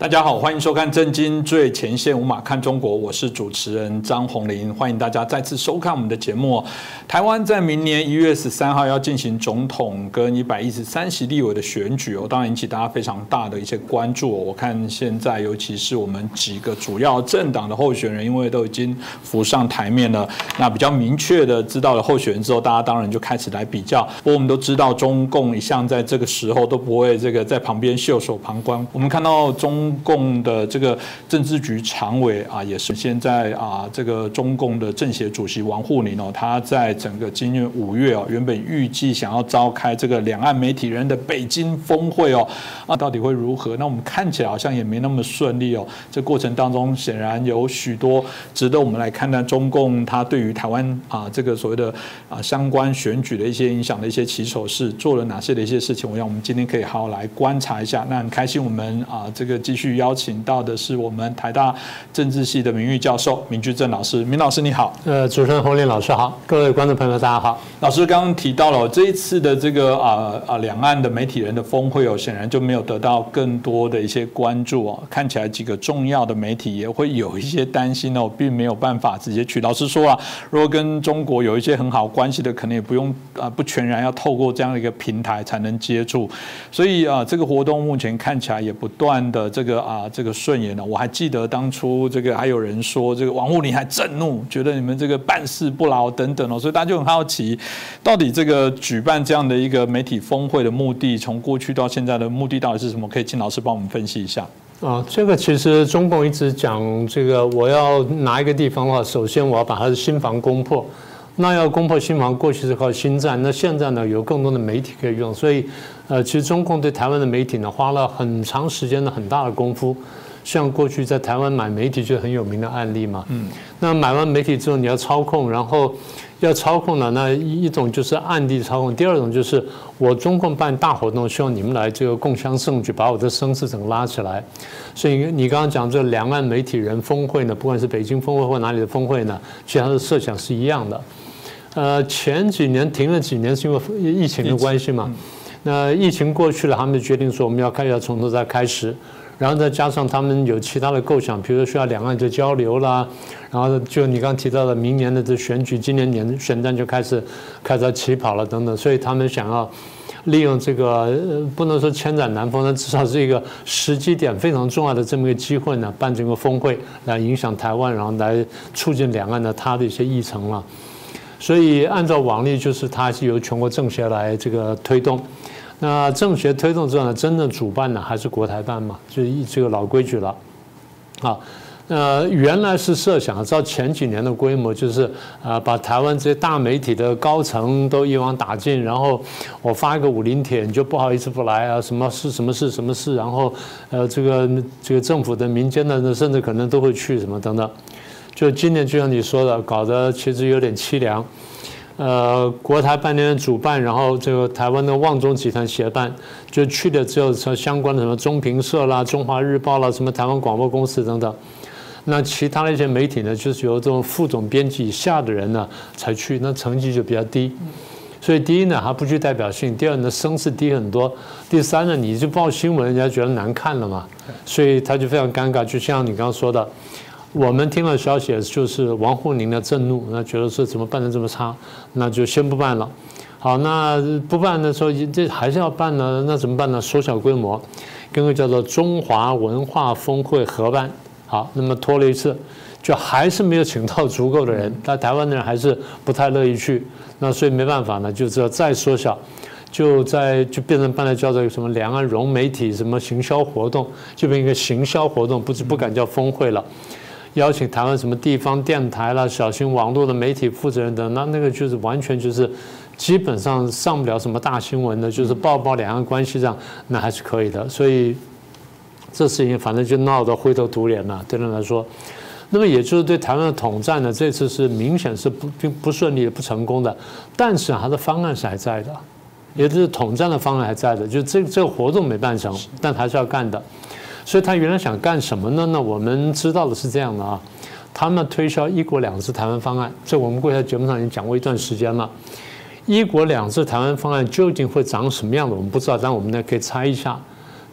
大家好，欢迎收看《震惊最前线》，无马看中国，我是主持人张宏林，欢迎大家再次收看我们的节目。台湾在明年一月十三号要进行总统跟一百一十三席立委的选举哦，当然引起大家非常大的一些关注。我看现在尤其是我们几个主要政党的候选人，因为都已经浮上台面了，那比较明确的知道了候选人之后，大家当然就开始来比较。不过我们都知道，中共一向在这个时候都不会这个在旁边袖手旁观。我们看到中。共的这个政治局常委啊，也是现在啊，这个中共的政协主席王沪宁哦，他在整个今年五月哦，原本预计想要召开这个两岸媒体人的北京峰会哦，啊，到底会如何？那我们看起来好像也没那么顺利哦。这过程当中，显然有许多值得我们来看待中共他对于台湾啊这个所谓的啊相关选举的一些影响的一些起手式，做了哪些的一些事情？我想我们今天可以好好来观察一下。那很开心，我们啊这个继续。去邀请到的是我们台大政治系的名誉教授明居正老师，明老师你好。呃，主持人洪林老师好，各位观众朋友大家好。老师刚刚提到了这一次的这个啊啊两岸的媒体人的峰会哦，显然就没有得到更多的一些关注哦。看起来几个重要的媒体也会有一些担心哦，并没有办法直接去。老师说啊，如果跟中国有一些很好关系的，可能也不用啊不全然要透过这样的一个平台才能接触。所以啊，这个活动目前看起来也不断的这个。啊，这个顺延了。我还记得当初这个还有人说，这个王沪宁还震怒，觉得你们这个办事不牢等等哦，所以大家就很好奇，到底这个举办这样的一个媒体峰会的目的，从过去到现在的目的到底是什么？可以请老师帮我们分析一下。啊，这个其实中共一直讲这个，我要拿一个地方的话，首先我要把他的新房攻破。那要攻破新房，过去是靠新战，那现在呢有更多的媒体可以用，所以，呃，其实中共对台湾的媒体呢花了很长时间的很大的功夫，像过去在台湾买媒体就很有名的案例嘛，嗯，那买完媒体之后你要操控，然后。要操控呢，那一种就是暗地操控，第二种就是我中共办大活动，希望你们来这个共襄盛举，把我的声势整个拉起来。所以你刚刚讲这两岸媒体人峰会呢，不管是北京峰会或哪里的峰会呢，其实它的设想是一样的。呃，前几年停了几年是因为疫情的关系嘛，那疫情过去了，他们决定说我们要开要从头再开始。然后再加上他们有其他的构想，比如说需要两岸就交流啦，然后就你刚刚提到的明年的这选举，今年年选战就开始开始起跑了等等，所以他们想要利用这个不能说千载难逢，但至少是一个时机点非常重要的这么一个机会呢，办这个峰会来影响台湾，然后来促进两岸的他的一些议程了。所以按照往例，就是它是由全国政协来这个推动。那政协推动之后呢，真正主办呢还是国台办嘛，就是这个老规矩了。啊，呃，原来是设想照前几年的规模，就是啊，把台湾这些大媒体的高层都一网打尽，然后我发一个武林帖，你就不好意思不来啊，什么事什么事什么事，然后呃，这个这个政府的、民间的，甚至可能都会去什么等等。就今年就像你说的，搞得其实有点凄凉。呃，国台半年主办，然后这个台湾的旺中集团协办，就去的只有相关的什么中评社啦、中华日报啦、什么台湾广播公司等等。那其他的一些媒体呢，就是由这种副总编辑以下的人呢才去，那成绩就比较低。所以第一呢，还不具代表性；第二呢，声势低很多；第三呢，你就报新闻，人家觉得难看了嘛，所以他就非常尴尬。就像你刚刚说的。我们听了消息，就是王沪宁的震怒，那觉得说怎么办的这么差，那就先不办了。好，那不办的时候，这还是要办呢，那怎么办呢？缩小规模，跟个叫做中华文化峰会合办。好，那么拖了一次，就还是没有请到足够的人，但台湾的人还是不太乐意去。那所以没办法呢，就只要再缩小，就在就变成办了叫做什么两岸融媒体什么行销活动，就变一个行销活动，不是不敢叫峰会了。邀请台湾什么地方电台啦、小型网络的媒体负责人等，那那个就是完全就是基本上上不了什么大新闻的，就是报报两岸关系上，那还是可以的。所以这事情反正就闹得灰头土脸了，对人来说。那么也就是对台湾的统战呢，这次是明显是不并不顺利、不成功的。但是他的方案是还在的，也就是统战的方案还在的，就这这个活动没办成，但还是要干的。所以他原来想干什么呢？那我们知道的是这样的啊，他们推销“一国两制”台湾方案，这我们过去在节目上已经讲过一段时间了。“一国两制”台湾方案究竟会长什么样的，我们不知道，但我们呢可以猜一下。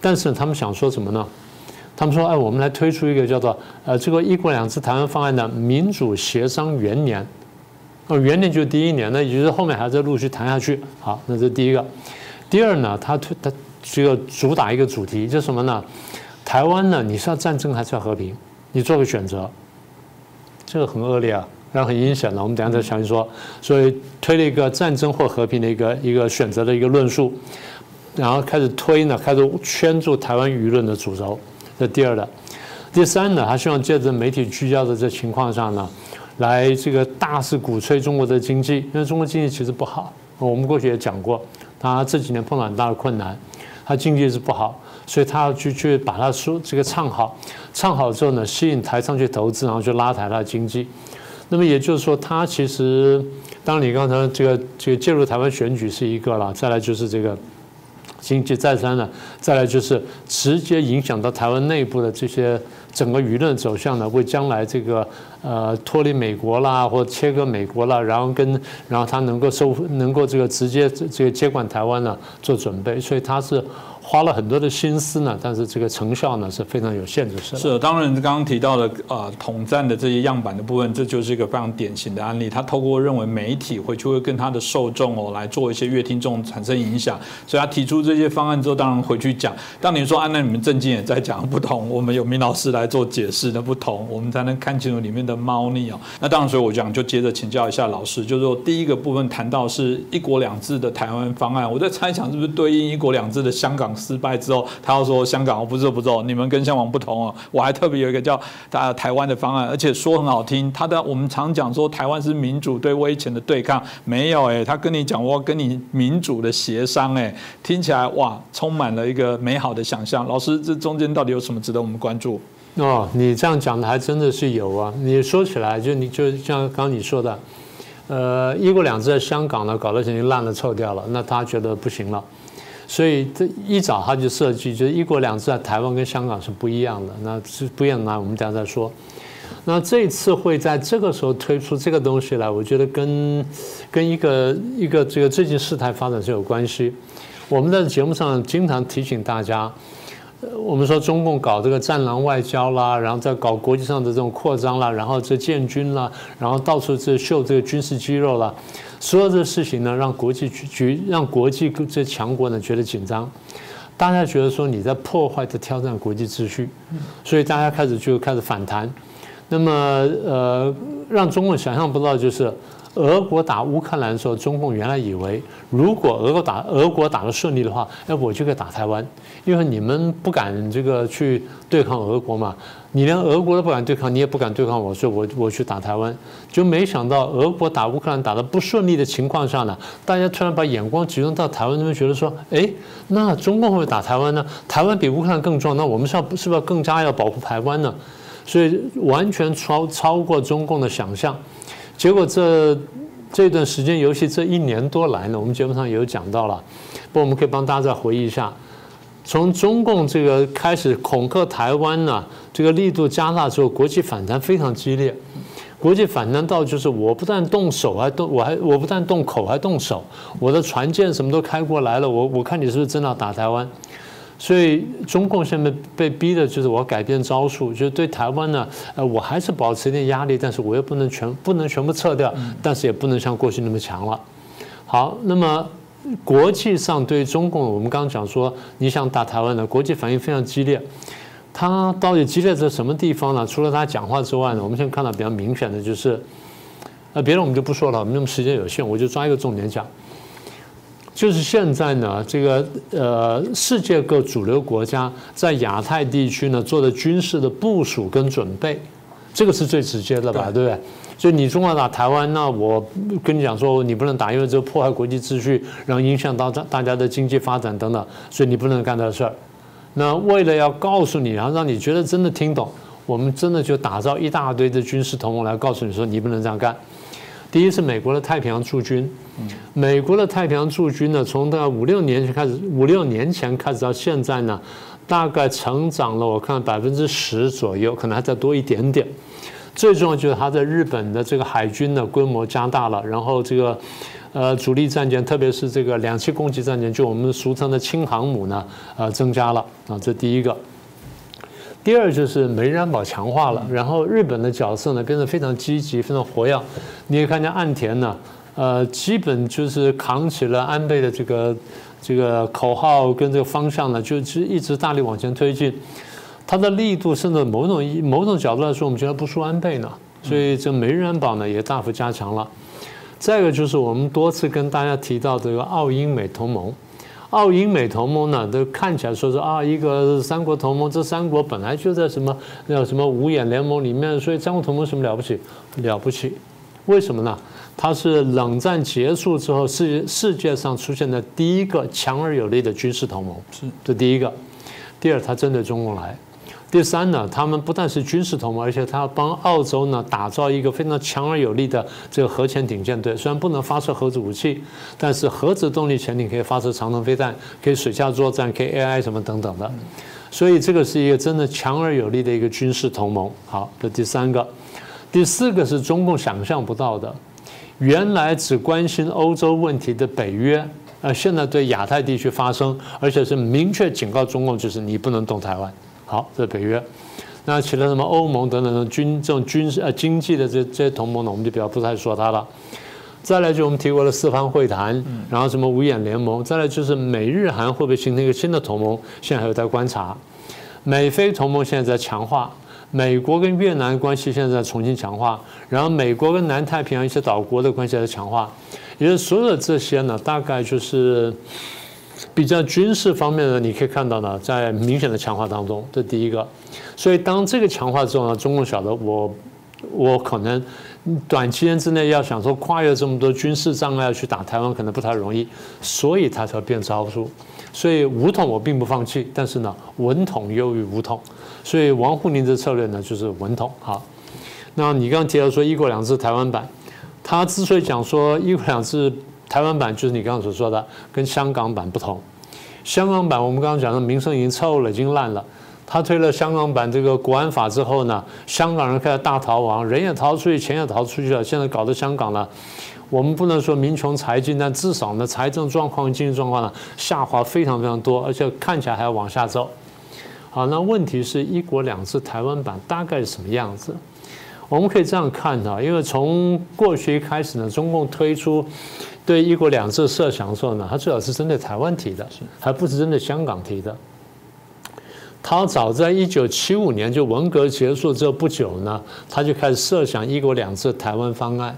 但是他们想说什么呢？他们说，哎，我们来推出一个叫做呃这个“一国两制”台湾方案的民主协商元年，哦，元年就是第一年，那也就是后面还在陆续谈下去。好，那这第一个。第二呢，他推他这个主打一个主题，就是什么呢？台湾呢，你是要战争还是要和平？你做个选择。这个很恶劣啊，然后很阴险了。我们等下再详细说。所以推了一个战争或和平的一个一个选择的一个论述，然后开始推呢，开始圈住台湾舆论的主轴。这第二的，第三呢，他希望借着媒体聚焦的这情况上呢，来这个大肆鼓吹中国的经济，因为中国经济其实不好。我们过去也讲过，他这几年碰到很大的困难，他经济是不好，所以他要去去把它说这个唱好，唱好之后呢，吸引台商去投资，然后去拉抬他的经济。那么也就是说，他其实，当你刚才这个这个介入台湾选举是一个了，再来就是这个。经济再三呢，再来就是直接影响到台湾内部的这些整个舆论走向呢，为将来这个呃脱离美国啦，或切割美国啦，然后跟然后他能够收能够这个直接这个接管台湾呢做准备，所以他是。花了很多的心思呢，但是这个成效呢是非常有限制。是是，当然刚刚提到的呃统战的这些样板的部分，这就是一个非常典型的案例。他透过认为媒体会就会跟他的受众哦来做一些乐听众产生影响，所以他提出这些方案之后，当然回去讲。当你说啊，那你们正经也在讲不同，我们有明老师来做解释的不同，我们才能看清楚里面的猫腻哦。那当然，所以我讲就接着请教一下老师，就是说第一个部分谈到是一国两制的台湾方案，我在猜想是不是对应一国两制的香港。失败之后，他要说香港，我不是不走，你们跟香港不同哦。我还特别有一个叫大台湾的方案，而且说很好听。他的我们常讲说台湾是民主对威权的对抗，没有哎，他跟你讲我跟你民主的协商哎，听起来哇，充满了一个美好的想象。老师，这中间到底有什么值得我们关注？哦，你这样讲的还真的是有啊。你说起来就你就像刚刚你说的，呃，一国两制在香港呢搞得已经烂了臭掉了，那他觉得不行了。所以这一早他就设计，就是一国两制在台湾跟香港是不一样的，那是不一样的。我们等下再说。那这次会在这个时候推出这个东西来，我觉得跟跟一个一个这个最近事态发展是有关系。我们在节目上经常提醒大家，我们说中共搞这个战狼外交啦，然后在搞国际上的这种扩张啦，然后这建军啦，然后到处这秀这个军事肌肉啦。所有的事情呢，让国际局局、让国际这强国呢觉得紧张，大家觉得说你在破坏、的挑战国际秩序，所以大家开始就开始反弹。那么，呃，让中共想象不到就是。俄国打乌克兰的时候，中共原来以为，如果俄国打俄国打得顺利的话，哎，我就可以打台湾，因为你们不敢这个去对抗俄国嘛，你连俄国都不敢对抗，你也不敢对抗我，所以我我去打台湾，就没想到俄国打乌克兰打得不顺利的情况下呢，大家突然把眼光集中到台湾那边，觉得说，哎，那中共会打台湾呢？台湾比乌克兰更重要，那我们是要是不是要更加要保护台湾呢？所以完全超超过中共的想象。结果这这段时间，尤其这一年多来呢，我们节目上有讲到了。不，我们可以帮大家再回忆一下，从中共这个开始恐吓台湾呢，这个力度加大之后，国际反弹非常激烈。国际反弹到就是我不但动手，还动我还我不但动口还动手，我的船舰什么都开过来了。我我看你是不是真的要打台湾？所以中共现在被逼的就是我要改变招数，就是对台湾呢，呃，我还是保持一点压力，但是我又不能全不能全部撤掉，但是也不能像过去那么强了。好，那么国际上对中共，我们刚刚讲说你想打台湾的国际反应非常激烈，他到底激烈在什么地方呢？除了他讲话之外呢，我们现在看到比较明显的就是，呃，别的我们就不说了，我们那么时间有限，我就抓一个重点讲。就是现在呢，这个呃，世界各主流国家在亚太地区呢做的军事的部署跟准备，这个是最直接的吧，对不对？所以你中国打台湾，那我跟你讲说，你不能打，因为这破坏国际秩序，然后影响到大大家的经济发展等等，所以你不能干这事儿。那为了要告诉你，然后让你觉得真的听懂，我们真的就打造一大堆的军事同盟来告诉你说，你不能这样干。第一是美国的太平洋驻军，美国的太平洋驻军呢，从大概五六年前开始，五六年前开始到现在呢，大概成长了，我看百分之十左右，可能还再多一点点。最重要就是它在日本的这个海军的规模加大了，然后这个呃主力战舰，特别是这个两栖攻击战舰，就我们俗称的轻航母呢，呃增加了啊，这第一个。第二就是美日安保强化了，然后日本的角色呢变得非常积极、非常活跃。你也看见岸田呢，呃，基本就是扛起了安倍的这个这个口号跟这个方向呢，就是一直大力往前推进。它的力度甚至某种某种角度来说，我们觉得不输安倍呢。所以这美日安保呢也大幅加强了。再一个就是我们多次跟大家提到这个澳英美同盟。澳英美同盟呢，都看起来说是啊，一个三国同盟，这三国本来就在什么那什么五眼联盟里面，所以三国同盟什么了不起？了不起？为什么呢？它是冷战结束之后世世界上出现的第一个强而有力的军事同盟，是这第一个。第二，它针对中共来。第三呢，他们不但是军事同盟，而且他要帮澳洲呢打造一个非常强而有力的这个核潜艇舰队。虽然不能发射核子武器，但是核子动力潜艇可以发射长程飞弹，可以水下作战，可以 AI 什么等等的。所以这个是一个真的强而有力的一个军事同盟。好，这第三个，第四个是中共想象不到的，原来只关心欧洲问题的北约，呃，现在对亚太地区发声，而且是明确警告中共，就是你不能动台湾。好，这是北约，那其他什么欧盟等等的军这种军事呃经济的这这些同盟呢，我们就比较不太说它了。再来就我们提过了四方会谈，然后什么五眼联盟，再来就是美日韩会不会形成一个新的同盟，现在还有在观察。美菲同盟现在在强化，美国跟越南关系现在在重新强化，然后美国跟南太平洋一些岛国的关系在强化，也就是所有的这些呢，大概就是。比较军事方面的，你可以看到呢，在明显的强化当中，这第一个。所以当这个强化之后呢，中共晓得我，我可能短期间之内要想说跨越这么多军事障碍去打台湾，可能不太容易，所以他才变招数。所以武统我并不放弃，但是呢，文统优于武统。所以王沪宁的策略呢，就是文统。好，那你刚刚提到说一国两制台湾版，他之所以讲说一国两制。台湾版就是你刚刚所说的，跟香港版不同。香港版我们刚刚讲的名声已经臭了，已经烂了。他推了香港版这个国安法之后呢，香港人开始大逃亡，人也逃出去，钱也逃出去了。现在搞得香港呢，我们不能说民穷财尽，但至少呢，财政状况、经济状况呢下滑非常非常多，而且看起来还要往下走。好，那问题是一国两制台湾版大概是什么样子？我们可以这样看啊，因为从过去一开始呢，中共推出。对“一国两制”设想的时候呢，他最好是针对台湾提的，还不是针对香港提的。他早在一九七五年就文革结束之后不久呢，他就开始设想“一国两制”台湾方案。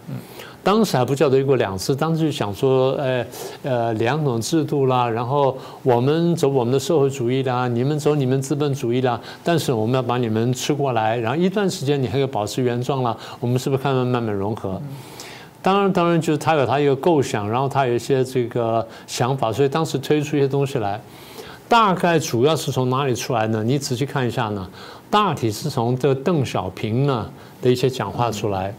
当时还不叫做“一国两制”，当时就想说，呃呃，两种制度啦，然后我们走我们的社会主义啦，你们走你们资本主义啦，但是我们要把你们吃过来，然后一段时间你还可以保持原状啦，我们是不是慢慢慢慢融合？当然，当然就是他有他一个构想，然后他有一些这个想法，所以当时推出一些东西来，大概主要是从哪里出来呢？你仔细看一下呢，大体是从这邓小平呢的一些讲话出来，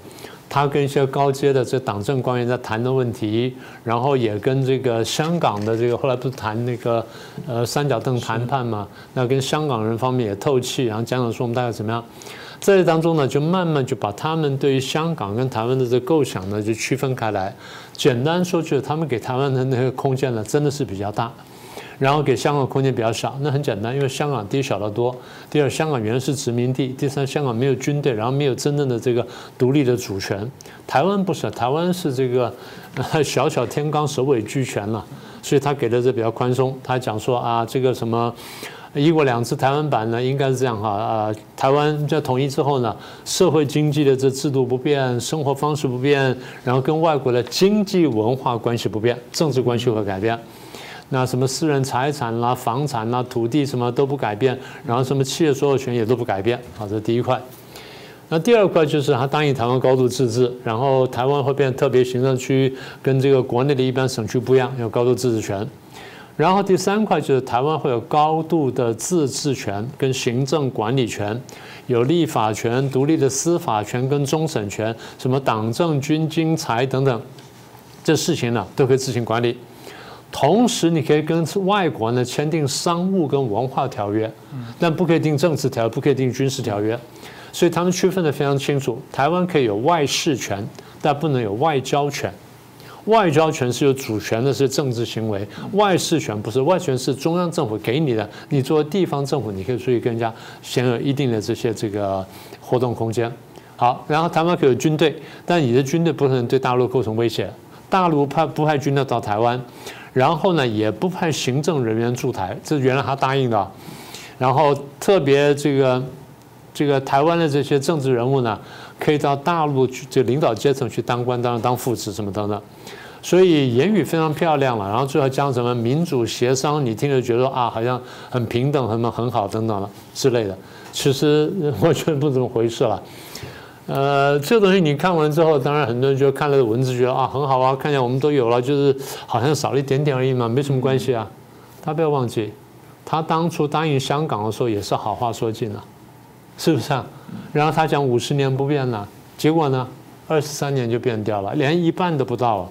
他跟一些高阶的这党政官员在谈的问题，然后也跟这个香港的这个后来不是谈那个呃三角凳谈判嘛，那跟香港人方面也透气，然后讲讲说我们大概怎么样。在这当中呢，就慢慢就把他们对于香港跟台湾的这个构想呢，就区分开来。简单说，就是他们给台湾的那个空间呢，真的是比较大，然后给香港空间比较小。那很简单，因为香港第一小得多，第二香港原来是殖民地，第三香港没有军队，然后没有真正的这个独立的主权。台湾不是，台湾是这个小小天罡首尾俱全了，所以他给的这比较宽松。他讲说啊，这个什么。一国两制台湾版呢，应该是这样哈啊，台湾在统一之后呢，社会经济的这制度不变，生活方式不变，然后跟外国的经济文化关系不变，政治关系会改变。那什么私人财产啦、房产啦、土地什么都不改变，然后什么企业所有权也都不改变。好，这是第一块。那第二块就是他答应台湾高度自治，然后台湾会变特别行政区，跟这个国内的一般省区不一样，有高度自治权。然后第三块就是台湾会有高度的自治权跟行政管理权，有立法权、独立的司法权跟终审权，什么党政军经财等等，这事情呢都可以自行管理。同时，你可以跟外国呢签订商务跟文化条约，但不可以订政治条，不可以订军事条约。所以他们区分的非常清楚，台湾可以有外事权，但不能有外交权。外交权是有主权的，是政治行为；外事权不是，外权是中央政府给你的。你作为地方政府，你可以出去跟人家享有一定的这些这个活动空间。好，然后台湾可有军队，但你的军队不能对大陆构成威胁。大陆派不派军队到台湾，然后呢也不派行政人员驻台，这是原来他答应的。然后特别这个这个台湾的这些政治人物呢，可以到大陆去这领导阶层去当官，当当副职什么等等。所以言语非常漂亮了，然后最后讲什么民主协商，你听着觉得啊好像很平等，很很好等等了之类的。其实我觉得不怎么回事了。呃，这个东西你看完之后，当然很多人就看了文字，觉得啊很好啊，看见我们都有了，就是好像少了一点点而已嘛，没什么关系啊。他不要忘记，他当初答应香港的时候也是好话说尽了，是不是啊？然后他讲五十年不变了，结果呢，二十三年就变掉了，连一半都不到。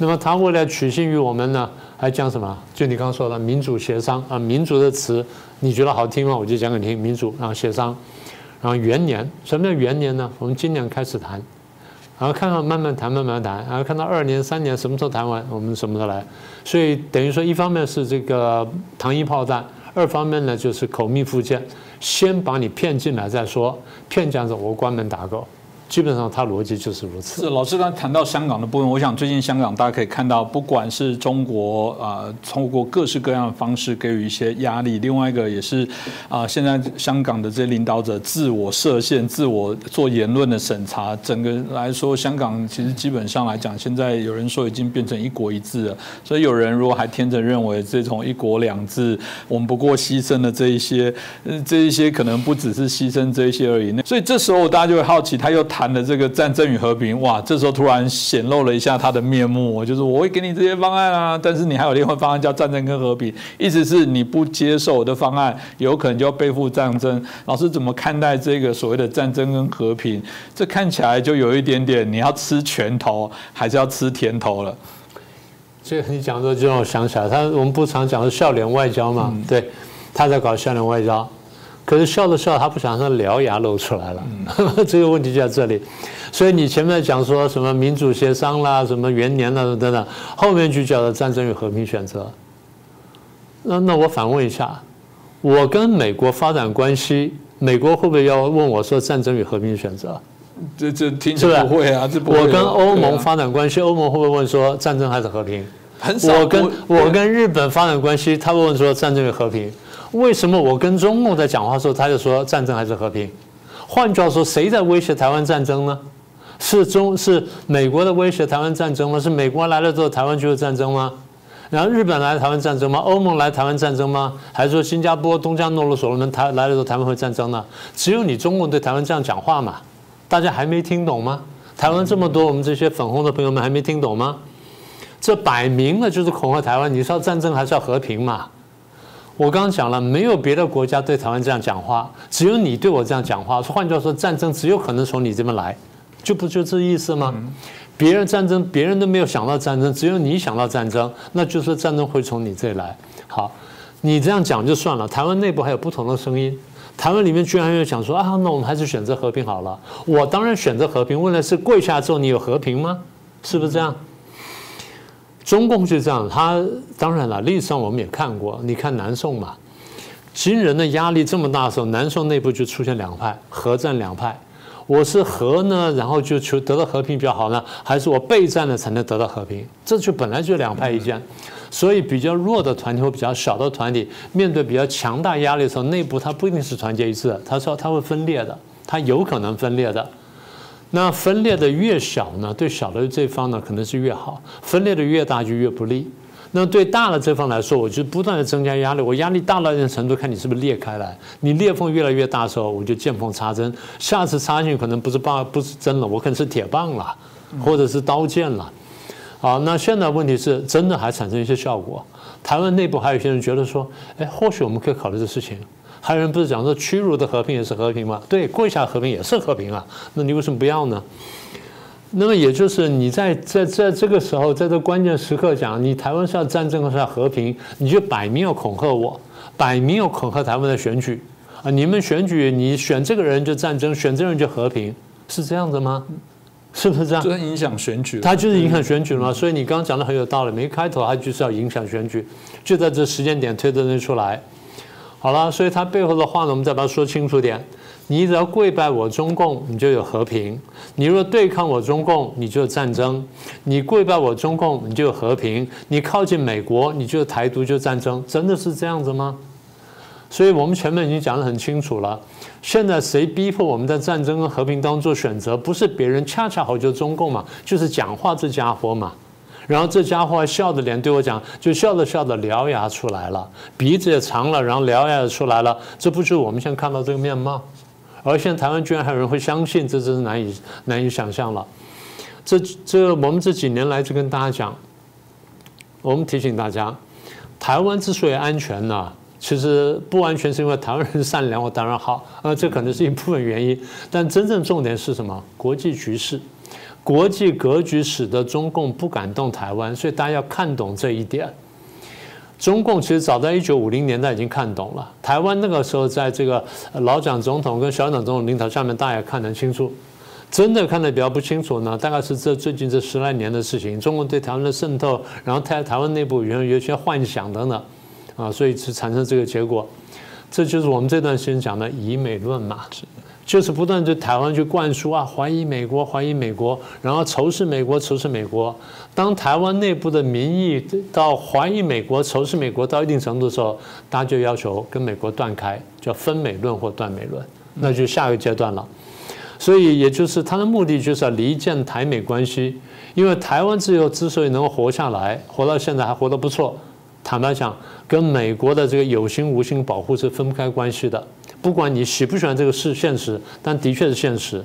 那么他为了取信于我们呢，还讲什么？就你刚刚说的民主协商啊，民主的词你觉得好听吗？我就讲给你听，民主啊协商。然后元年，什么叫元年呢？我们今年开始谈，然后看看慢慢谈，慢慢谈，然后看到二年、三年什么时候谈完，我们什么时候来。所以等于说，一方面是这个糖衣炮弹，二方面呢就是口蜜腹剑，先把你骗进来再说，骗这样子我关门打狗。基本上，它逻辑就是如此。是老师刚谈到香港的部分，我想最近香港大家可以看到，不管是中国啊，通过各式各样的方式给予一些压力；另外一个也是啊，现在香港的这些领导者自我设限、自我做言论的审查。整个来说，香港其实基本上来讲，现在有人说已经变成一国一制了。所以有人如果还天真认为这种一国两制，我们不过牺牲了这一些，这一些可能不只是牺牲这一些而已。那所以这时候大家就会好奇，他又谈。谈的这个战争与和平，哇，这时候突然显露了一下他的面目，就是我会给你这些方案啊，但是你还有另外方案叫战争跟和平，意思是你不接受我的方案，有可能就要背负战争。老师怎么看待这个所谓的战争跟和平？这看起来就有一点点，你要吃拳头还是要吃甜头了？这个你讲的就让我想起来，他我们不常讲的笑脸外交嘛，对，他在搞笑脸外交。可是笑着笑，他不想让獠牙露出来了，这个问题就在这里。所以你前面讲说什么民主协商啦，什么元年啦等等，后面就叫做战争与和平选择。那那我反问一下，我跟美国发展关系，美国会不会要问我说战争与和平选择？这这听起来不会啊，这不会。我跟欧盟发展关系，欧盟会不会问说战争还是和平？很少。我跟我跟日本发展关系，他会问说战争与和平？为什么我跟中共在讲话的时候，他就说战争还是和平？换句话说，谁在威胁台湾战争呢？是中是美国的威胁台湾战争吗？是美国来了之后台湾就有战争吗？然后日本来台湾战争吗？欧盟来台湾战争吗？还是说新加坡、东加、诺罗、所罗门台来了之后台湾会战争呢？只有你中共对台湾这样讲话嘛？大家还没听懂吗？台湾这么多，我们这些粉红的朋友们还没听懂吗？这摆明了就是恐吓台湾。你是要战争还是要和平嘛？我刚刚讲了，没有别的国家对台湾这样讲话，只有你对我这样讲话。换句话说，战争只有可能从你这边来，就不就这意思吗？别人战争，别人都没有想到战争，只有你想到战争，那就是战争会从你这里来。好，你这样讲就算了。台湾内部还有不同的声音，台湾里面居然有讲说啊，那我们还是选择和平好了。我当然选择和平，问题是跪下之后你有和平吗？是不是这样？中共就这样，他当然了，历史上我们也看过。你看南宋嘛，金人的压力这么大的时候，南宋内部就出现两派，和战两派。我是和呢，然后就求得到和平比较好呢，还是我备战了才能得到和平？这就本来就两派意见。所以比较弱的团体或比较小的团体，面对比较强大压力的时候，内部它不一定是团结一致的，他说它会分裂的，它有可能分裂的。那分裂的越小呢，对小的这方呢可能是越好；分裂的越大就越不利。那对大的这方来说，我就不断的增加压力。我压力大到一定程度，看你是不是裂开来。你裂缝越来越大的时候，我就见缝插针。下次插进去可能不是棒，不是针了，我可能是铁棒了，或者是刀剑了。好，那现在问题是真的还产生一些效果。台湾内部还有些人觉得说，哎，或许我们可以考虑这事情。还有人不是讲说屈辱的和平也是和平吗？对，跪下和平也是和平啊。那你为什么不要呢？那么也就是你在在在这个时候，在这关键时刻讲，你台湾是要战争还是要和平？你就摆明要恐吓我，摆明要恐吓台湾的选举啊！你们选举，你选这个人就战争，选这个人就和平，是这样子吗？是不是这样？这影响选举，它就是影响选举嘛。所以你刚刚讲的很有道理，没开头它就是要影响选举，就在这时间点推的那出来。好了，所以他背后的话呢，我们再把它说清楚点。你只要跪拜我中共，你就有和平；你若对抗我中共，你就有战争。你跪拜我中共，你就有和平；你靠近美国，你就台独就战争。真的是这样子吗？所以我们前面已经讲得很清楚了。现在谁逼迫我们在战争跟和平当中做选择？不是别人，恰恰好就是中共嘛，就是讲话这家伙嘛。然后这家伙笑着脸对我讲，就笑着笑着獠牙出来了，鼻子也长了，然后獠牙也出来了。这不就是我们现在看到这个面貌？而现在台湾居然还有人会相信，这真是难以难以想象了。这这我们这几年来就跟大家讲，我们提醒大家，台湾之所以安全呢？其实不完全是因为台湾人善良，我当然好，呃，这可能是一部分原因。但真正重点是什么？国际局势、国际格局使得中共不敢动台湾，所以大家要看懂这一点。中共其实早在一九五零年代已经看懂了台湾，那个时候在这个老蒋总统跟小蒋总统领导下面，大家看得清楚。真的看得比较不清楚呢，大概是这最近这十来年的事情，中共对台湾的渗透，然后台台湾内部有有些幻想等等。啊，所以是产生这个结果，这就是我们这段时间讲的以美论嘛，就是不断对台湾去灌输啊，怀疑美国，怀疑美国，然后仇视美国，仇视美国。当台湾内部的民意到怀疑美国、仇视美国到一定程度的时候，大家就要求跟美国断开，叫分美论或断美论，那就下一个阶段了。所以也就是他的目的就是要离间台美关系，因为台湾自由之所以能够活下来，活到现在还活得不错。坦白讲，跟美国的这个有形无形保护是分不开关系的。不管你喜不喜欢这个是现实，但的确是现实。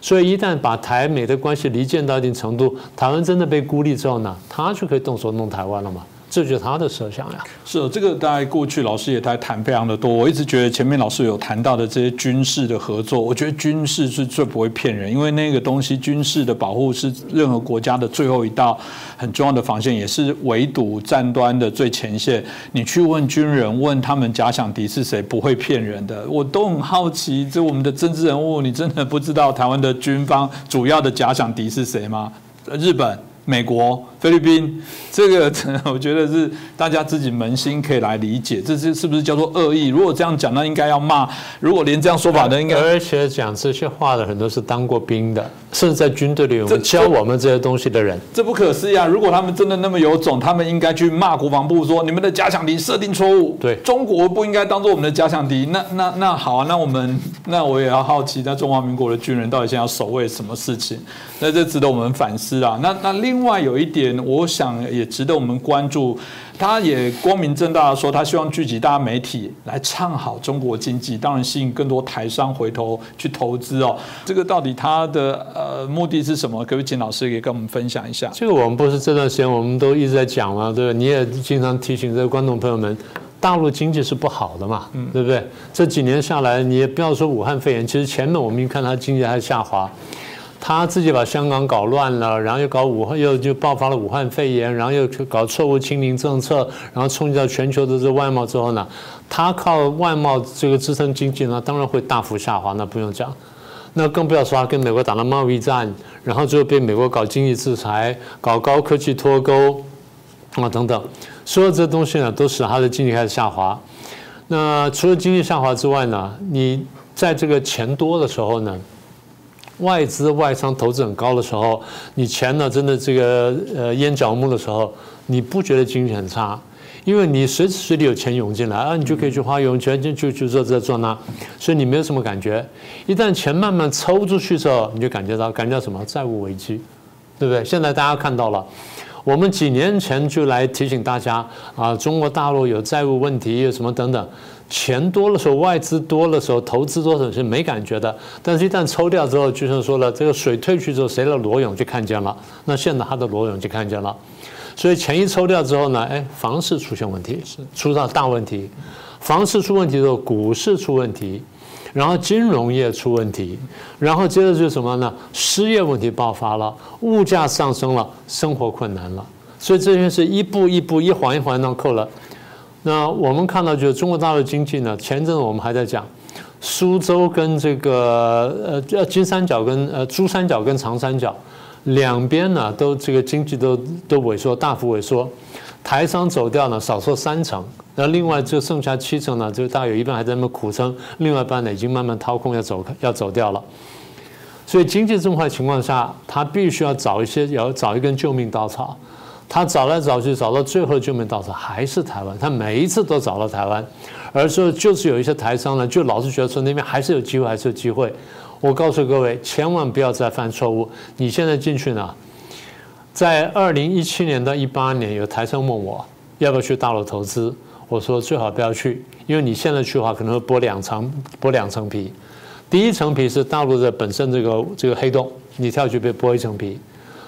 所以一旦把台美的关系离间到一定程度，台湾真的被孤立之后呢，他就可以动手弄台湾了嘛。这就是他的设想呀。是，这个大概过去老师也在谈非常的多。我一直觉得前面老师有谈到的这些军事的合作，我觉得军事是最不会骗人，因为那个东西军事的保护是任何国家的最后一道很重要的防线，也是围堵战端的最前线。你去问军人，问他们假想敌是谁，不会骗人的。我都很好奇，这我们的政治人物，你真的不知道台湾的军方主要的假想敌是谁吗？日本。美国、菲律宾，这个 我觉得是大家自己扪心可以来理解，这是是不是叫做恶意？如果这样讲，那应该要骂。如果连这样说法的，应该而且讲这些话的很多是当过兵的，甚至在军队里有教我们这些东西的人，这不可思议啊！如果他们真的那么有种，他们应该去骂国防部说你们的假想敌设定错误，对中国不应该当做我们的假想敌。那那那好啊，那我们那我也要好奇，那中华民国的军人到底现在要守卫什么事情？那这值得我们反思啊。那那另外有一点，我想也值得我们关注。他也光明正大的说，他希望聚集大家媒体来唱好中国经济，当然吸引更多台商回头去投资哦。这个到底他的呃目的是什么？可不可以请老师也跟我们分享一下？这个我们不是这段时间我们都一直在讲吗？对你也经常提醒这个观众朋友们，大陆经济是不好的嘛，对不对？这几年下来，你也不要说武汉肺炎，其实前面我们一看它经济还下滑。他自己把香港搞乱了，然后又搞武汉，又就爆发了武汉肺炎，然后又搞错误清零政策，然后冲击到全球的这外贸之后呢，他靠外贸这个支撑经济呢，当然会大幅下滑，那不用讲，那更不要说他跟美国打了贸易战，然后最后被美国搞经济制裁，搞高科技脱钩啊等等，所有这东西呢，都使他的经济开始下滑。那除了经济下滑之外呢，你在这个钱多的时候呢？外资外商投资很高的时候，你钱呢真的这个呃淹脚木的时候，你不觉得经济很差，因为你随时随地有钱涌进来啊，你就可以去花涌钱就就就这这做那，所以你没有什么感觉。一旦钱慢慢抽出去之后，你就感觉到感觉到什么债务危机，对不对？现在大家看到了，我们几年前就来提醒大家啊，中国大陆有债务问题，有什么等等。钱多的时候，外资多的时候，投资多的是没感觉的。但是，一旦抽掉之后，就像说了，这个水退去之后，谁的裸泳就看见了。那现在他的裸泳就看见了。所以钱一抽掉之后呢，哎，房市出现问题，出到大问题。房市出问题之后，股市出问题，然后金融业出问题，然后接着就什么呢？失业问题爆发了，物价上升了，生活困难了。所以这些是一步一步、一环一环那扣了。那我们看到，就是中国大陆经济呢，前阵子我们还在讲，苏州跟这个呃呃金三角跟呃珠三角跟长三角两边呢都这个经济都都萎缩，大幅萎缩。台商走掉呢，少说三成，那另外就剩下七成呢，就大概有一半还在那么苦撑，另外一半呢已经慢慢掏空要走要走掉了。所以经济这么坏情况下，他必须要找一些要找一根救命稻草。他找来找去，找到最后救命稻草还是台湾。他每一次都找到台湾，而说就是有一些台商呢，就老是觉得说那边还是有机会，还是有机会。我告诉各位，千万不要再犯错误。你现在进去呢？在二零一七年到一八年，有台商问我要不要去大陆投资，我说最好不要去，因为你现在去的话，可能会剥两层剥两层皮。第一层皮是大陆的本身这个这个黑洞，你跳去被剥一层皮。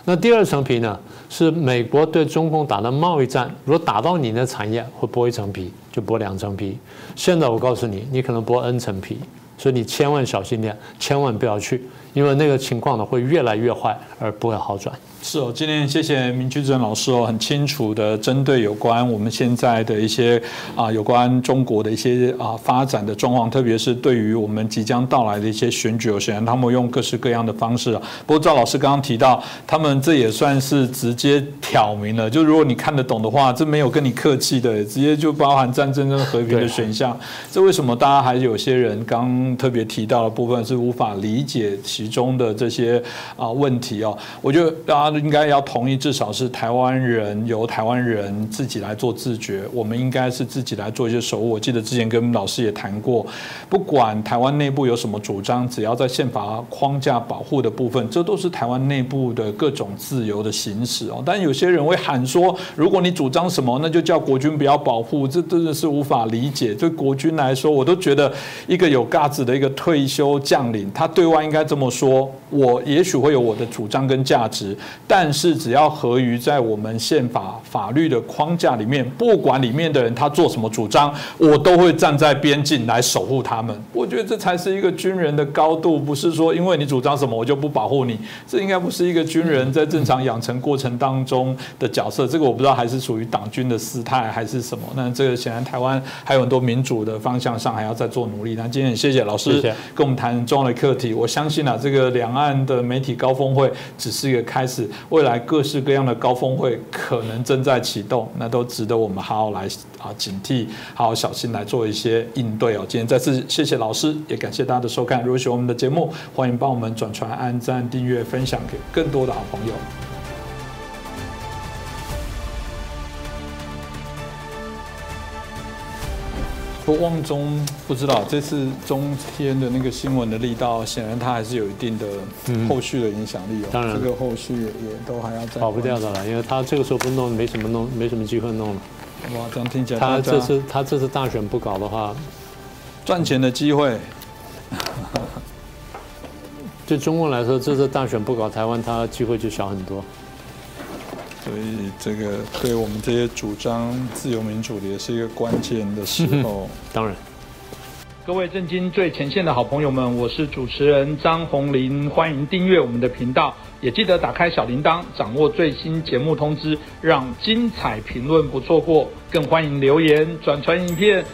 那第二层皮呢，是美国对中共打的贸易战，如果打到你的产业，会剥一层皮，就剥两层皮。现在我告诉你，你可能剥 N 层皮，所以你千万小心点，千万不要去，因为那个情况呢会越来越坏，而不会好转。是哦，今天谢谢明居正老师哦，很清楚的针对有关我们现在的一些啊，有关中国的一些啊发展的状况，特别是对于我们即将到来的一些选举，有些人他们用各式各样的方式啊。不过赵老师刚刚提到，他们这也算是直接挑明了，就如果你看得懂的话，这没有跟你客气的，直接就包含战争跟和平的选项。这为什么大家还有些人刚特别提到的部分是无法理解其中的这些啊问题哦？我觉得大家。应该要同意，至少是台湾人由台湾人自己来做自觉。我们应该是自己来做一些手。我记得之前跟老师也谈过，不管台湾内部有什么主张，只要在宪法框架保护的部分，这都是台湾内部的各种自由的行使哦。但有些人会喊说，如果你主张什么，那就叫国军不要保护，这真的是无法理解。对国军来说，我都觉得一个有架子的一个退休将领，他对外应该这么说：我也许会有我的主张跟价值。但是只要合于在我们宪法法律的框架里面，不管里面的人他做什么主张，我都会站在边境来守护他们。我觉得这才是一个军人的高度，不是说因为你主张什么我就不保护你。这应该不是一个军人在正常养成过程当中的角色。这个我不知道还是属于党军的姿态还是什么。那这个显然台湾还有很多民主的方向上还要再做努力。那今天谢谢老师跟我们谈重要的课题。我相信啊，这个两岸的媒体高峰会只是一个开始。未来各式各样的高峰会可能正在启动，那都值得我们好好来啊警惕，好好小心来做一些应对哦。今天再次谢谢老师，也感谢大家的收看。如果喜欢我们的节目，欢迎帮我们转传、按赞、订阅、分享给更多的好朋友。望中不知道这次中天的那个新闻的力道，显然它还是有一定的后续的影响力哦。当然，这个后续也都还要再跑不掉的了，因为他这个时候不弄，没什么弄，没什么机会弄了。哇，这样听起来，他这次他这次大选不搞的话，赚钱的机会，对中共来说，这次大选不搞，台湾他机会就小很多。所以，这个对我们这些主张自由民主的，也是一个关键的时候。当然，各位震惊最前线的好朋友们，我是主持人张宏林，欢迎订阅我们的频道，也记得打开小铃铛，掌握最新节目通知，让精彩评论不错过。更欢迎留言、转传影片。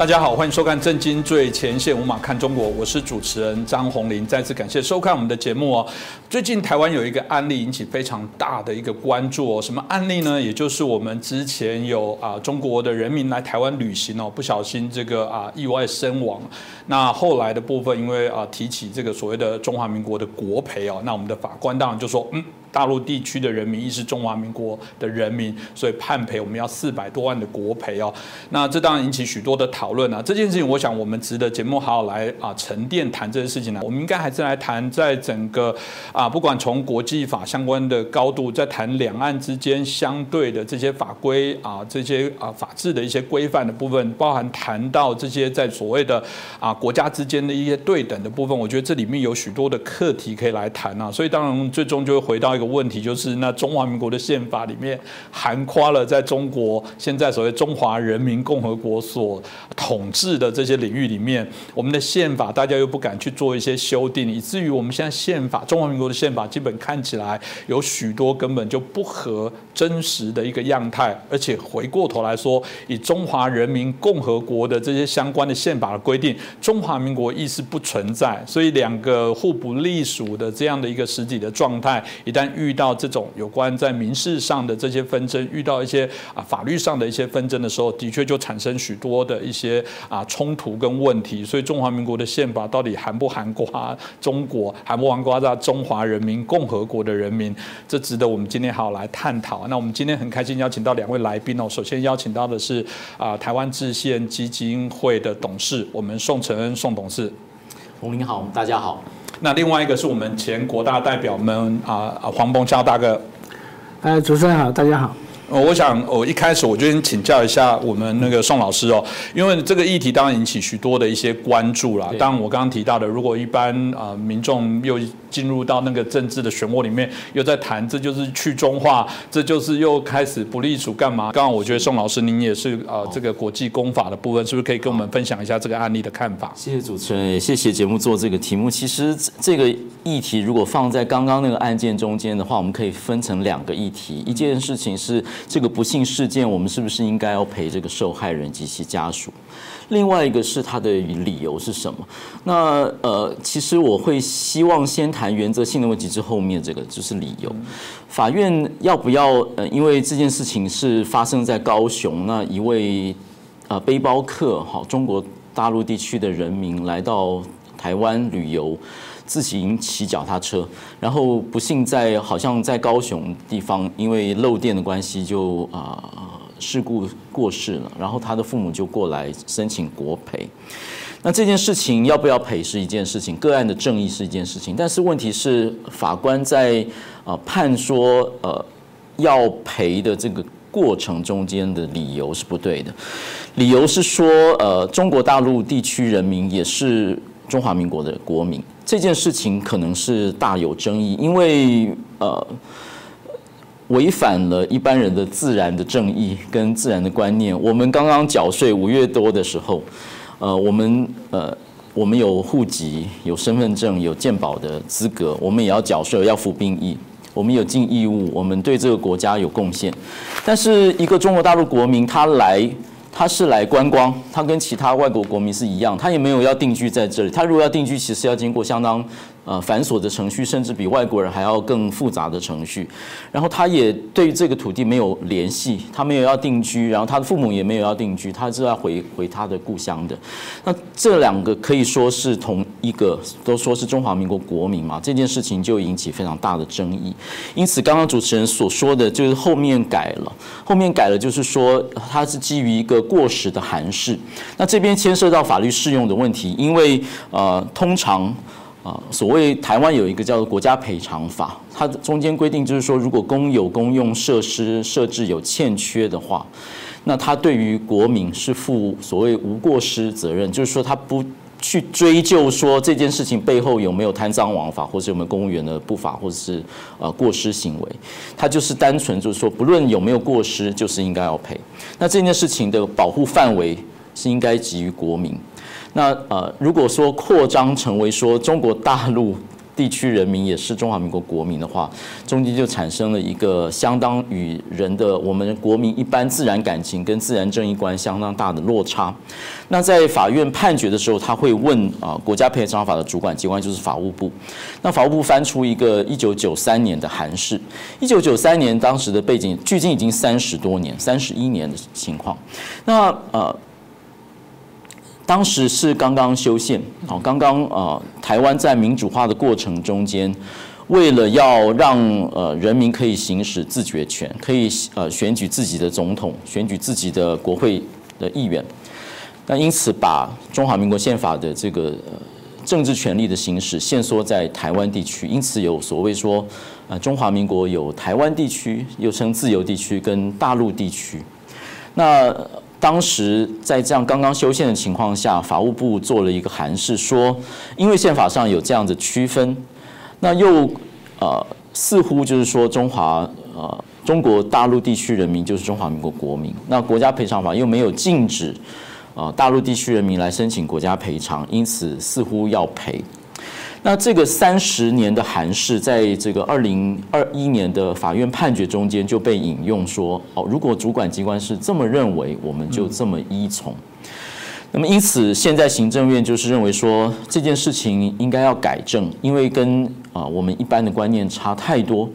大家好，欢迎收看《震惊最前线》，无马看中国，我是主持人张宏林。再次感谢收看我们的节目哦。最近台湾有一个案例引起非常大的一个关注哦，什么案例呢？也就是我们之前有啊中国的人民来台湾旅行哦，不小心这个啊意外身亡。那后来的部分，因为啊提起这个所谓的中华民国的国赔哦，那我们的法官当然就说嗯。大陆地区的人民亦是中华民国的人民，所以判赔我们要四百多万的国赔哦。那这当然引起许多的讨论啊。这件事情，我想我们值得节目好好来啊沉淀谈这件事情呢。我们应该还是来谈，在整个啊，不管从国际法相关的高度，在谈两岸之间相对的这些法规啊，这些啊法治的一些规范的部分，包含谈到这些在所谓的啊国家之间的一些对等的部分，我觉得这里面有许多的课题可以来谈啊。所以当然最终就会回到。个问题，就是那中华民国的宪法里面含夸了在中国现在所谓中华人民共和国所统治的这些领域里面，我们的宪法大家又不敢去做一些修订，以至于我们现在宪法中华民国的宪法基本看起来有许多根本就不合真实的一个样态，而且回过头来说，以中华人民共和国的这些相关的宪法的规定，中华民国意识不存在，所以两个互不隶属的这样的一个实体的状态，一旦遇到这种有关在民事上的这些纷争，遇到一些啊法律上的一些纷争的时候，的确就产生许多的一些啊冲突跟问题。所以中华民国的宪法到底含不含括中国，含不含括在中华人民共和国的人民，这值得我们今天好好来探讨。那我们今天很开心邀请到两位来宾哦，首先邀请到的是啊台湾制宪基金会的董事，我们宋承恩宋董事。洪林好，大家好。那另外一个是我们前国大代表们啊啊黄鹏霄大哥。哎，主持人好，大家好。呃，我想我一开始我就先请教一下我们那个宋老师哦，因为这个议题当然引起许多的一些关注啦。当然我刚刚提到的，如果一般啊民众又进入到那个政治的漩涡里面，又在谈这就是去中化，这就是又开始不隶属干嘛？刚刚我觉得宋老师您也是啊这个国际公法的部分，是不是可以跟我们分享一下这个案例的看法？谢谢主持人，也谢谢节目做这个题目。其实这个议题如果放在刚刚那个案件中间的话，我们可以分成两个议题，一件事情是。这个不幸事件，我们是不是应该要赔这个受害人及其家属？另外一个是他的理由是什么？那呃，其实我会希望先谈原则性的问题，之后面这个就是理由。法院要不要？呃，因为这件事情是发生在高雄，那一位呃背包客，好，中国大陆地区的人民来到台湾旅游。自行骑脚踏车，然后不幸在好像在高雄地方，因为漏电的关系就啊事故过世了，然后他的父母就过来申请国赔。那这件事情要不要赔是一件事情，个案的正义是一件事情，但是问题是法官在啊判说呃要赔的这个过程中间的理由是不对的，理由是说呃中国大陆地区人民也是中华民国的国民。这件事情可能是大有争议，因为呃违反了一般人的自然的正义跟自然的观念。我们刚刚缴税五月多的时候，呃，我们呃我们有户籍、有身份证、有健保的资格，我们也要缴税、要服兵役，我们有尽义务，我们对这个国家有贡献。但是一个中国大陆国民他来。他是来观光，他跟其他外国国民是一样，他也没有要定居在这里。他如果要定居，其实要经过相当。呃，繁琐的程序，甚至比外国人还要更复杂的程序。然后他也对这个土地没有联系，他没有要定居，然后他的父母也没有要定居，他是要回回他的故乡的。那这两个可以说是同一个，都说是中华民国国民嘛，这件事情就引起非常大的争议。因此，刚刚主持人所说的就是后面改了，后面改了就是说它是基于一个过时的函释。那这边牵涉到法律适用的问题，因为呃，通常。啊，所谓台湾有一个叫做国家赔偿法，它中间规定就是说，如果公有公用设施设置有欠缺的话，那它对于国民是负所谓无过失责任，就是说他不去追究说这件事情背后有没有贪赃枉法，或者有没有公务员的不法或者是呃过失行为，他就是单纯就是说，不论有没有过失，就是应该要赔。那这件事情的保护范围是应该给予国民。那呃，如果说扩张成为说中国大陆地区人民也是中华民国国民的话，中间就产生了一个相当与人的我们国民一般自然感情跟自然正义观相当大的落差。那在法院判决的时候，他会问啊，国家赔偿法的主管机关就是法务部。那法务部翻出一个一九九三年的函释，一九九三年当时的背景，距今已经三十多年，三十一年的情况。那呃。当时是刚刚修宪，好，刚刚啊，台湾在民主化的过程中间，为了要让呃人民可以行使自决权，可以呃选举自己的总统，选举自己的国会的议员，那因此把中华民国宪法的这个政治权利的行使限缩在台湾地区，因此有所谓说，呃，中华民国有台湾地区，又称自由地区跟大陆地区，那。当时在这样刚刚修宪的情况下，法务部做了一个函释，说因为宪法上有这样的区分，那又呃似乎就是说中华呃中国大陆地区人民就是中华民国国民，那国家赔偿法又没有禁止啊大陆地区人民来申请国家赔偿，因此似乎要赔。那这个三十年的函释，在这个二零二一年的法院判决中间就被引用说，哦，如果主管机关是这么认为，我们就这么依从。那么因此，现在行政院就是认为说这件事情应该要改正，因为跟啊我们一般的观念差太多。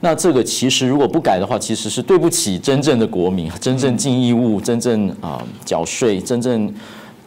那这个其实如果不改的话，其实是对不起真正的国民，真正尽义务、真正啊缴税、真正。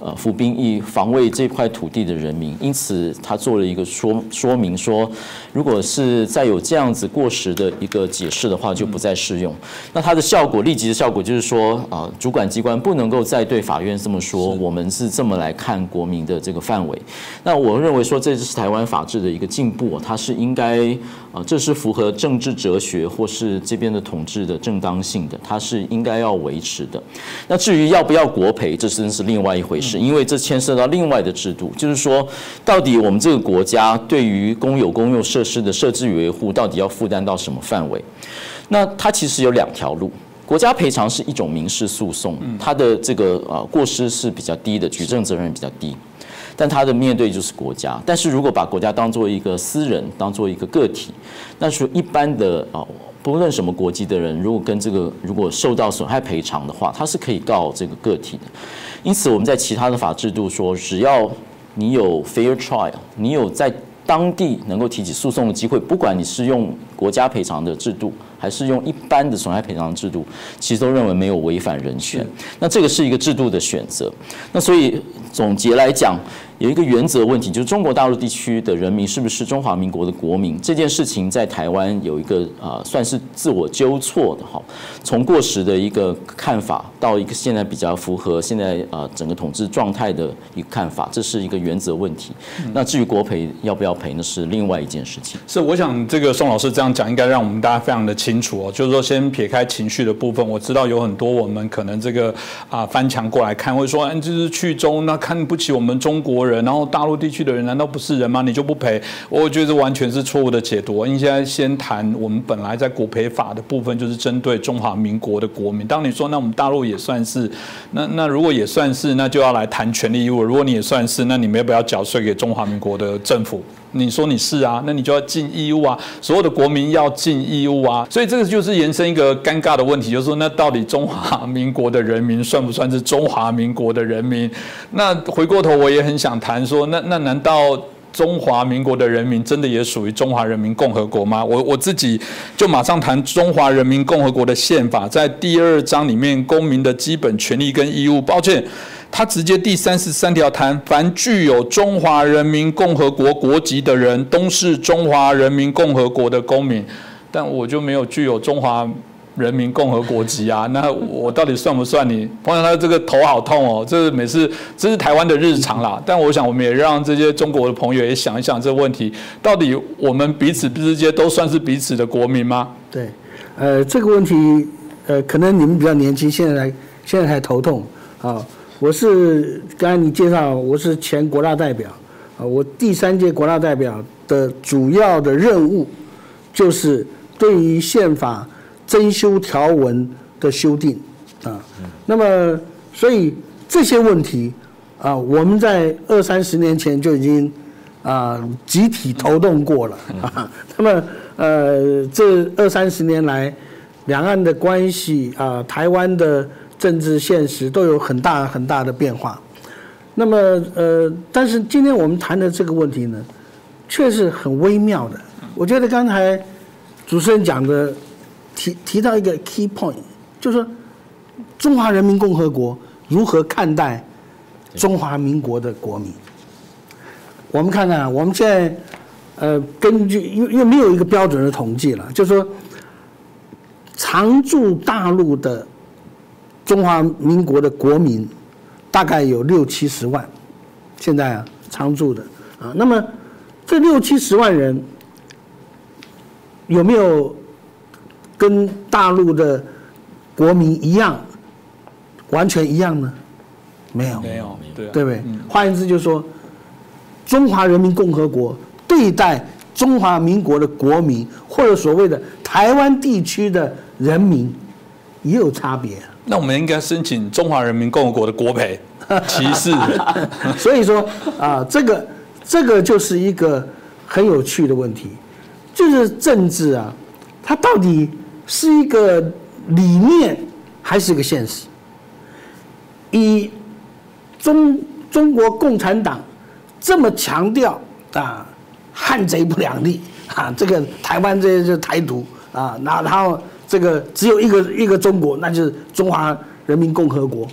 呃，服兵役防卫这块土地的人民，因此他做了一个说说明，说如果是再有这样子过时的一个解释的话，就不再适用。那它的效果，立即的效果就是说，啊，主管机关不能够再对法院这么说，我们是这么来看国民的这个范围。那我认为说，这是台湾法治的一个进步，它是应该啊，这是符合政治哲学或是这边的统治的正当性的，它是应该要维持的。那至于要不要国赔，这真是另外一回事。因为这牵涉到另外的制度，就是说，到底我们这个国家对于公有公用设施的设置与维护，到底要负担到什么范围？那它其实有两条路，国家赔偿是一种民事诉讼，它的这个啊过失是比较低的，举证责任比较低，但他的面对就是国家。但是如果把国家当做一个私人，当做一个个体，那是一般的啊。不论什么国籍的人，如果跟这个如果受到损害赔偿的话，他是可以告这个个体的。因此，我们在其他的法制度说，只要你有 fair trial，你有在当地能够提起诉讼的机会，不管你是用国家赔偿的制度，还是用一般的损害赔偿制度，其实都认为没有违反人权。那这个是一个制度的选择。那所以总结来讲。有一个原则问题，就是中国大陆地区的人民是不是中华民国的国民这件事情，在台湾有一个呃算是自我纠错的哈，从过时的一个看法到一个现在比较符合现在呃整个统治状态的一个看法，这是一个原则问题。那至于国赔要不要赔，那是另外一件事情。是，我想这个宋老师这样讲，应该让我们大家非常的清楚哦。就是说，先撇开情绪的部分，我知道有很多我们可能这个啊翻墙过来看，会说，嗯，就是去中那看不起我们中国。人，然后大陆地区的人难道不是人吗？你就不赔？我觉得这完全是错误的解读。应该先谈我们本来在国赔法的部分，就是针对中华民国的国民。当你说那我们大陆也算是，那那如果也算是，那就要来谈权利义务。如果你也算是，那你们要不要缴税给中华民国的政府？你说你是啊，那你就要尽义务啊，所有的国民要尽义务啊，所以这个就是延伸一个尴尬的问题，就是说，那到底中华民国的人民算不算是中华民国的人民？那回过头，我也很想谈说，那那难道中华民国的人民真的也属于中华人民共和国吗？我我自己就马上谈中华人民共和国的宪法，在第二章里面，公民的基本权利跟义务，抱歉。他直接第三十三条谈，凡具有中华人民共和国国籍的人，都是中华人民共和国的公民。但我就没有具有中华人民共和国籍啊，那我到底算不算你？朋友，他这个头好痛哦，这是每次这是台湾的日常啦。但我想，我们也让这些中国的朋友也想一想这个问题：到底我们彼此之间都算是彼此的国民吗？对，呃，这个问题，呃，可能你们比较年轻，现在现在还头痛啊。我是刚才你介绍，我是前国大代表，啊，我第三届国大代表的主要的任务，就是对于宪法增修条文的修订，啊，那么所以这些问题，啊，我们在二三十年前就已经啊集体头动过了，啊，那么呃这二三十年来，两岸的关系啊，台湾的。政治现实都有很大很大的变化，那么呃，但是今天我们谈的这个问题呢，却是很微妙的。我觉得刚才主持人讲的提提到一个 key point，就是说中华人民共和国如何看待中华民国的国民。我们看看，我们现在呃，根据又又没有一个标准的统计了，就是说常驻大陆的。中华民国的国民大概有六七十万，现在啊常住的啊，那么这六七十万人有没有跟大陆的国民一样完全一样呢？没有，没有，对不对？换言之，就是说中华人民共和国对待中华民国的国民，或者所谓的台湾地区的人民，也有差别。那我们应该申请中华人民共和国的国赔，歧视。所以说啊，这个这个就是一个很有趣的问题，就是政治啊，它到底是一个理念还是一个现实？以中中国共产党这么强调啊，汉贼不两立啊，这个台湾这些是台独啊，那然后这个只有一个一个中国，那就是中华人民共和国。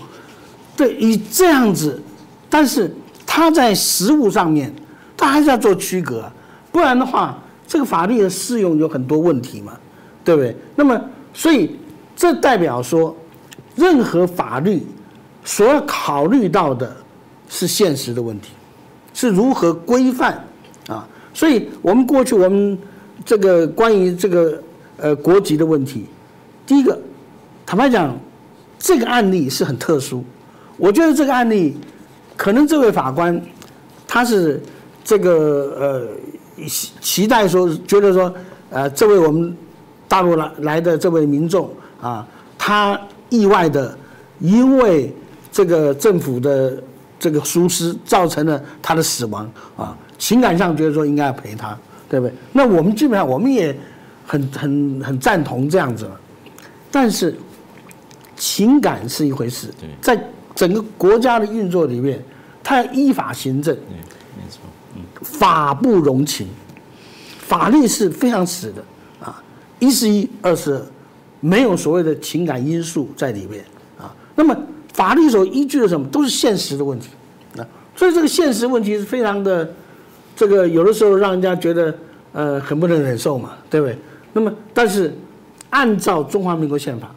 对，以这样子，但是他在实务上面，他还是要做区隔，不然的话，这个法律的适用有很多问题嘛，对不对？那么，所以这代表说，任何法律所要考虑到的是现实的问题，是如何规范啊。所以我们过去我们这个关于这个呃国籍的问题，第一个，坦白讲，这个案例是很特殊。我觉得这个案例，可能这位法官，他是这个呃期期待说，觉得说，呃，这位我们大陆来来的这位民众啊，他意外的因为这个政府的这个疏失，造成了他的死亡啊，情感上觉得说应该要赔他，对不对？那我们基本上我们也很很很赞同这样子，但是情感是一回事，在。整个国家的运作里面，它要依法行政，没错，嗯，法不容情，法律是非常死的啊，一是一，二是二，没有所谓的情感因素在里面啊。那么法律所依据的什么，都是现实的问题啊。所以这个现实问题是非常的，这个有的时候让人家觉得呃很不能忍受嘛，对不对？那么但是按照中华民国宪法。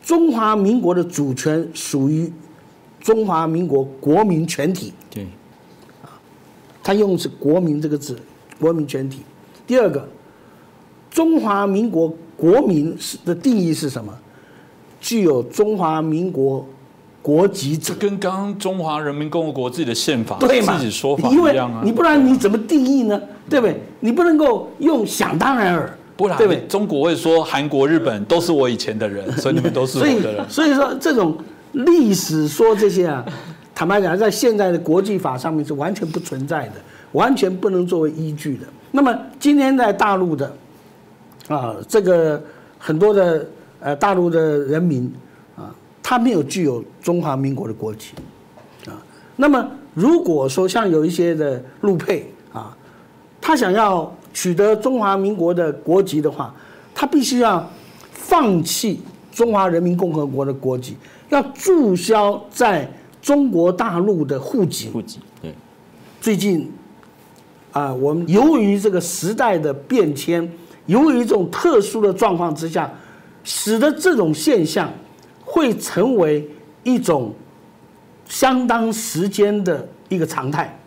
中华民国的主权属于中华民国国民全体。对，啊，他用的是“国民”这个字，国民全体。第二个，中华民国国民是的定义是什么？具有中华民国国籍者。跟刚刚中华人民共和国自己的宪法对自己说法一样啊。你不然你怎么定义呢？对不对？你不能够用想当然尔。不然？中国会说韩国、日本都是我以前的人，所以你们都是我的人。所以说，这种历史说这些啊，坦白讲，在现在的国际法上面是完全不存在的，完全不能作为依据的。那么今天在大陆的啊，这个很多的呃大陆的人民啊，他没有具有中华民国的国籍啊。那么如果说像有一些的陆配啊，他想要。取得中华民国的国籍的话，他必须要放弃中华人民共和国的国籍，要注销在中国大陆的户籍。户籍对。最近啊，我们由于这个时代的变迁，由于这种特殊的状况之下，使得这种现象会成为一种相当时间的一个常态，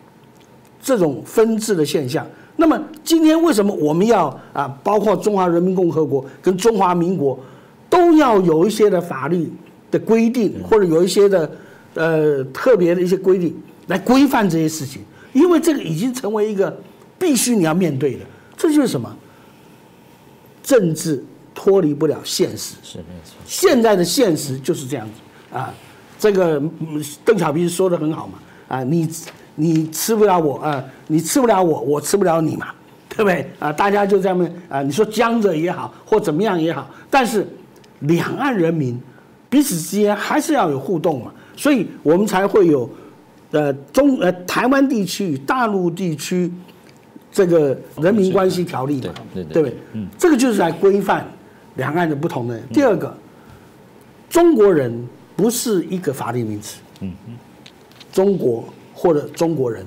这种分治的现象。那么今天为什么我们要啊，包括中华人民共和国跟中华民国，都要有一些的法律的规定，或者有一些的呃特别的一些规定来规范这些事情？因为这个已经成为一个必须你要面对的，这就是什么？政治脱离不了现实。是没错。现在的现实就是这样子啊，这个邓小平说的很好嘛啊，你。你吃不了我啊，你吃不了我，我吃不了你嘛，对不对啊？大家就这样啊，你说僵着也好，或怎么样也好，但是两岸人民彼此之间还是要有互动嘛，所以我们才会有呃中呃台湾地区大陆地区这个人民关系条例嘛，对不对？嗯，这个就是来规范两岸的不同的。第二个，中国人不是一个法律名词，嗯嗯，中国。或者中国人，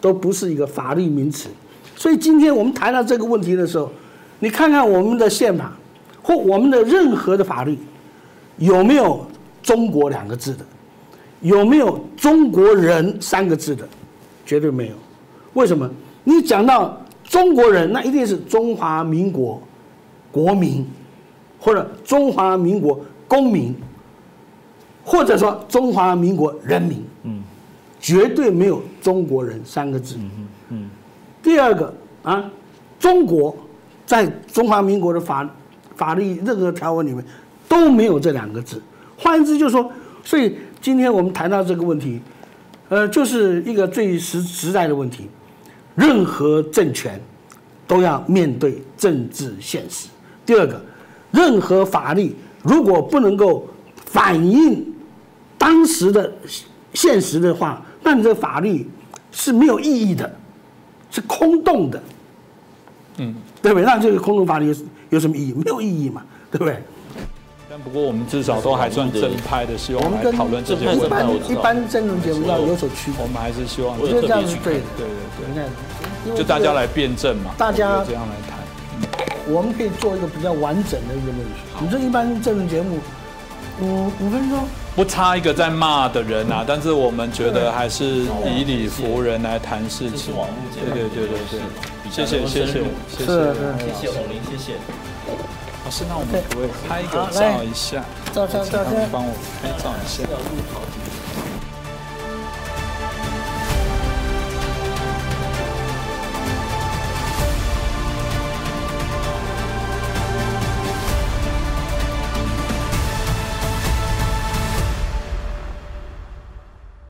都不是一个法律名词，所以今天我们谈到这个问题的时候，你看看我们的宪法或我们的任何的法律，有没有“中国”两个字的，有没有“中国人”三个字的，绝对没有。为什么？你讲到中国人，那一定是中华民国国民，或者中华民国公民，或者说中华民国人民。嗯。绝对没有“中国人”三个字。嗯第二个啊，中国在中华民国的法法律任何条文里面都没有这两个字。换言之，就是说，所以今天我们谈到这个问题，呃，就是一个最实实在的问题。任何政权都要面对政治现实。第二个，任何法律如果不能够反映当时的现实的话，那你这法律是没有意义的，是空洞的。嗯，对不对？那这个空洞法律有有什么意义？没有意义嘛，对不对？但不过我们至少都还算正派的，希望我们讨论这些问题。一般一般政论节目要有所区别我。们还是希望我觉得这样是对的。对对你看，就大家来辩证嘛，大家就这样来谈。我们可以做一个比较完整的一个论述。你这一般政论节目，五五分钟，不差一个在骂的人啊，但是我们觉得还是以理服人来谈事情。网络对对对对对，谢谢谢谢谢谢。谢谢偶林，谢谢。老师，那我们可不可以拍一个照一下？照照照请他们帮我拍照一下。